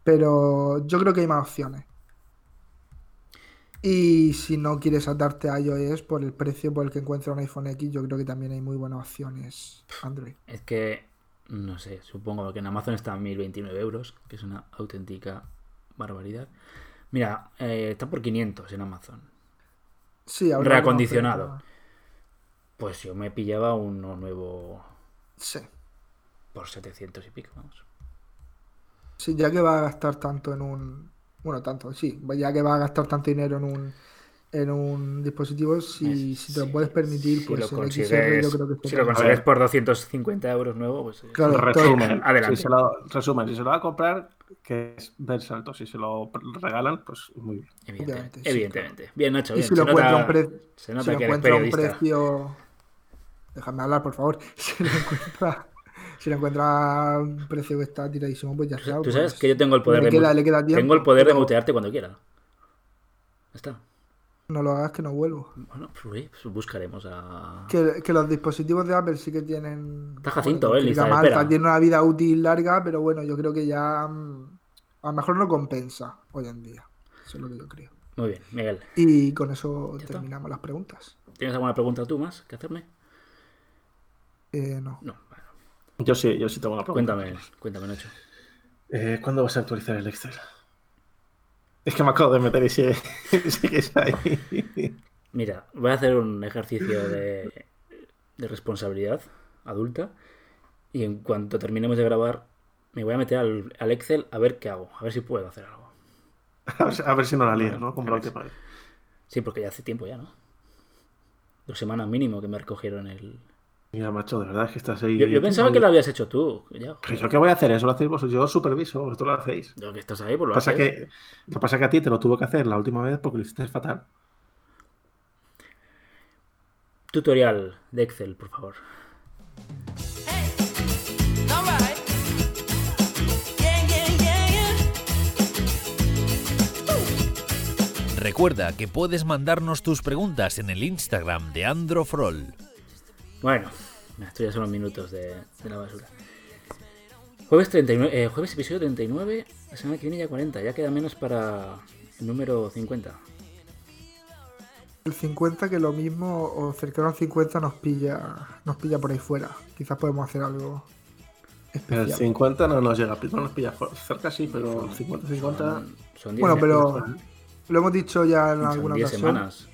pero yo creo que hay más opciones. Y si no quieres atarte a iOS por el precio por el que encuentra un iPhone X, yo creo que también hay muy buenas opciones Android. Es que, no sé, supongo que en Amazon está a 1029 euros, que es una auténtica barbaridad. Mira, eh, está por 500 en Amazon. Sí, alguna Reacondicionado. oferta. Pues yo me pillaba uno nuevo Sí. por 700 y pico, vamos. Sí, ya que va a gastar tanto en un. Bueno, tanto, sí. Ya que va a gastar tanto dinero en un, en un dispositivo, si, si te lo puedes permitir, Si pues lo el XR consigues, yo creo que si lo consigues por 250 euros nuevo, pues eh, Claro, Resumen, Adelante. Si se lo, resumen, si se lo va a comprar, que es ver salto. Si se lo regalan, pues muy bien. evidentemente. Sí, evidentemente. Bien, Nacho, Y bien. si lo encuentra nota, un, pre- se nota si lo que eres encuentra un precio. Déjame hablar, por favor. Si lo encuentra, si lo encuentra a un precio que está tiradísimo, pues ya está. Tú sabes pues, que yo tengo el poder le de queda- le queda tengo el tiempo, poder de mutearte cuando quiera. Está. No lo hagas que no vuelvo. Bueno, pues, buscaremos a. Que, que los dispositivos de Apple sí que tienen. Está Jacinto, bueno, eh, lista Tiene una vida útil larga, pero bueno, yo creo que ya. mm, A lo mejor no compensa hoy en día. Eso es lo que yo creo. Muy bien, Miguel. Y con eso está. terminamos las preguntas. ¿Tienes alguna pregunta tú más que hacerme? Eh, no. No, bueno, Yo sí, yo sí tengo una pregunta. cuéntame, cuéntame, Nacho. Eh, ¿Cuándo vas a actualizar el Excel? Es que me acabo de meter y sigue, sigues ahí. Mira, voy a hacer un ejercicio de, de responsabilidad adulta y en cuanto terminemos de grabar me voy a meter al, al Excel a ver qué hago, a ver si puedo hacer algo. A ver, si- a ver si no la lías, ¿no? Como vez. Sí, porque ya hace tiempo ya, ¿no? Dos semanas mínimo que me recogieron el... Mira, macho, de verdad es que estás ahí. Yo, yo pensaba que lo habías hecho tú. Ya, yo qué voy a hacer, eso lo hacéis vosotros. Yo superviso, vosotros lo hacéis. Yo que estás ahí, pues Lo lo que pasa que, lo que pasa que a ti te lo tuve que hacer la última vez porque lo hiciste fatal. Tutorial de Excel, por favor. Recuerda que puedes mandarnos tus preguntas en el Instagram de Androfrol. Bueno, esto ya son los minutos de, de la basura. Jueves 39, eh, jueves episodio 39, la semana que viene ya 40, ya queda menos para el número 50. El 50 que lo mismo o cercano al 50 nos pilla nos pilla por ahí fuera. Quizás podemos hacer algo El especial. 50 no nos llega, no nos pilla cerca, sí, pero el 50-50. Son, son 10 Bueno, pero lo hemos dicho ya en alguna 10 ocasión. semanas.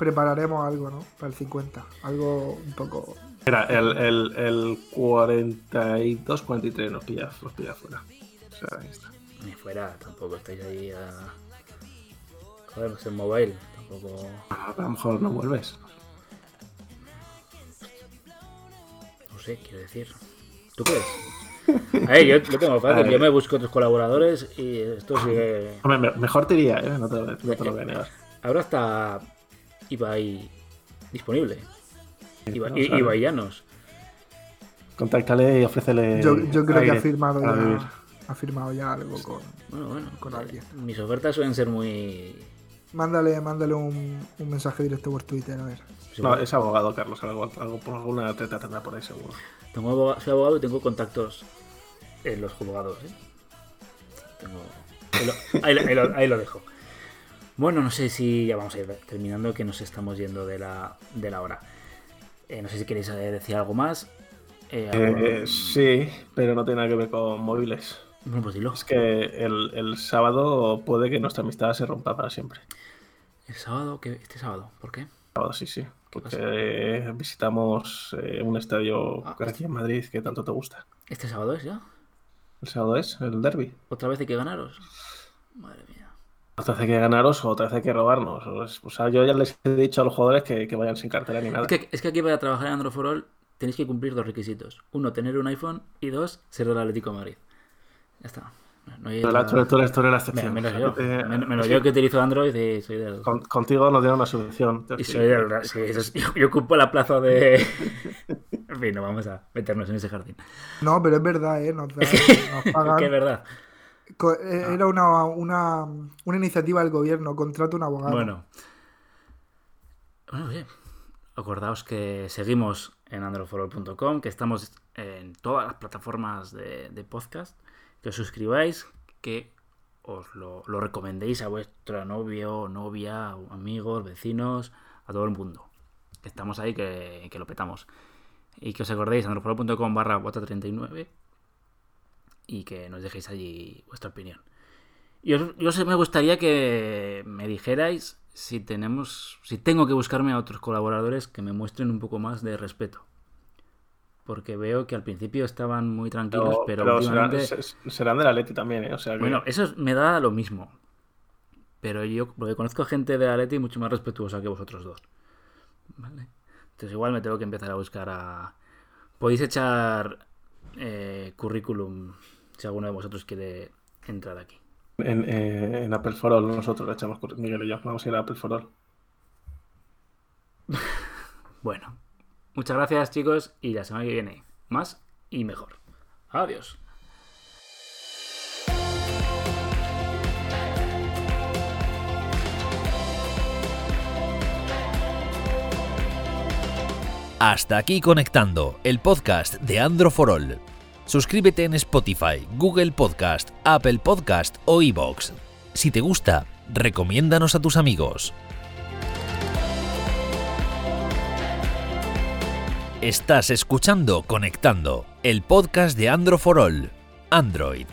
Prepararemos algo, ¿no? Para el 50. Algo un poco. Mira, el, el, el 42-43 nos pilla, nos pilla fuera. O sea, ahí está. Ni fuera, tampoco estáis ahí a. Joder, pues el mobile, tampoco. A lo mejor no vuelves. No sé, quiero decir. ¿Tú crees? A ver, yo lo tengo fácil, yo me busco otros colaboradores y esto sigue. Hombre, me- mejor te iría, ¿eh? No te, no te lo voy a negar. Ahora está Ibai disponible. Ibai, no. Ibai Llanos. Contáctale y ofrécele. Yo, yo creo que ha firmado ya. Ha firmado ya algo con. Bueno, bueno. Con alguien. Mis ofertas suelen ser muy. Mándale, mándale un, un mensaje directo por Twitter, a ver. No, es abogado, Carlos. Algo, algo por alguna treta tendrá por ahí, seguro. Tengo abogado- soy abogado y tengo contactos en los juzgados. ¿eh? Tengo- Ahí, lo, ahí lo- ahí lo- ahí lo dejo. Bueno, no sé si ya vamos a ir terminando, que nos estamos yendo de la, de la hora. Eh, no sé si queréis eh, decir algo más. Eh, algo- sí, pero no tiene nada que ver con móviles. Bueno, pues dilo. Es que el, el sábado puede que nuestra amistad se rompa para siempre. El sábado, que este sábado, ¿por qué? Sábado, sí, sí. ¿Qué Porque eh, visitamos eh, un estadio Ah. aquí en Madrid que tanto te gusta. ¿Este sábado es ya? El sábado es el derby. ¿Otra vez hay que ganaros? Madre mía. Otra vez hay que ganaros o otra vez hay que robarnos. O sea, yo ya les he dicho a los jugadores que, que vayan sin cartera ni nada. Es que, es que aquí para trabajar en Android for All tenéis que cumplir dos requisitos. Uno, tener un iPhone y dos, ser del Atlético de Madrid. Ya está. No, Tú, la- tú eres- tú eres- tú eres la excepción. menos yo. Eh, Men- menos sí, yo que utilizo Android y soy del. con- contigo nos dieron una subvención. Y soy del. sí, es- yo, yo ocupo la plaza de. En fin, no vamos a meternos en ese jardín. No, pero es verdad, ¿eh? Nos, da- nos pagan. que es verdad. Eh, Era una, una, una iniciativa del gobierno, contrata un abogado. Bueno. Bueno, bien. Acordaos que seguimos en androforol.com, que estamos en todas las plataformas de, de podcast, que os suscribáis, que os lo, lo recomendéis a vuestro novio, novia, amigos, vecinos, a todo el mundo. Que estamos ahí, que, que lo petamos. Y que os acordéis, androforol.com barra bota 39 y que nos dejéis allí vuestra opinión. Y os, yo sé, me gustaría que me dijerais si tenemos, si tengo que buscarme a otros colaboradores que me muestren un poco más de respeto. Porque veo que al principio estaban muy tranquilos, pero, pero serán, últimamente... se- serán de la Leti también, ¿eh? O sea que- Bueno, eso me da lo mismo. Pero yo, porque conozco gente de Atleti mucho más respetuosa que vosotros dos. ¿Vale? Entonces igual me tengo que empezar a buscar a... Podéis echar eh, currículum si alguno de vosotros quiere entrar aquí. En, eh, en Apple for All nosotros le echamos, cur- Miguel y yo, vamos a ir a Apple for All. Bueno, muchas gracias chicos y la semana que viene más y mejor. Adiós. Hasta aquí conectando, el podcast de Andro for All. Suscríbete en Spotify, Google Podcast, Apple Podcast o iBox. Si te gusta, recomiéndanos a tus amigos. Estás escuchando Conectando, el podcast de Andro for All. Android,